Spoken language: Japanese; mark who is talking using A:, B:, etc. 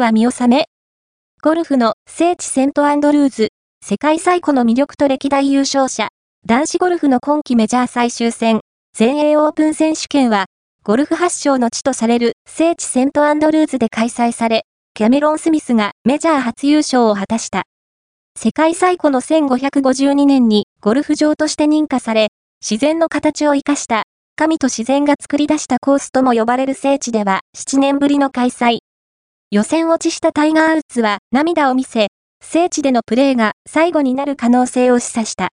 A: は見納めゴルフの聖地セントアンドルーズ、世界最古の魅力と歴代優勝者、男子ゴルフの今季メジャー最終戦、全英オープン選手権は、ゴルフ発祥の地とされる聖地セントアンドルーズで開催され、キャメロン・スミスがメジャー初優勝を果たした。世界最古の1552年にゴルフ場として認可され、自然の形を生かした神と自然が作り出したコースとも呼ばれる聖地では7年ぶりの開催。予選落ちしたタイガー・ウッズは涙を見せ、聖地でのプレーが最後になる可能性を示唆した。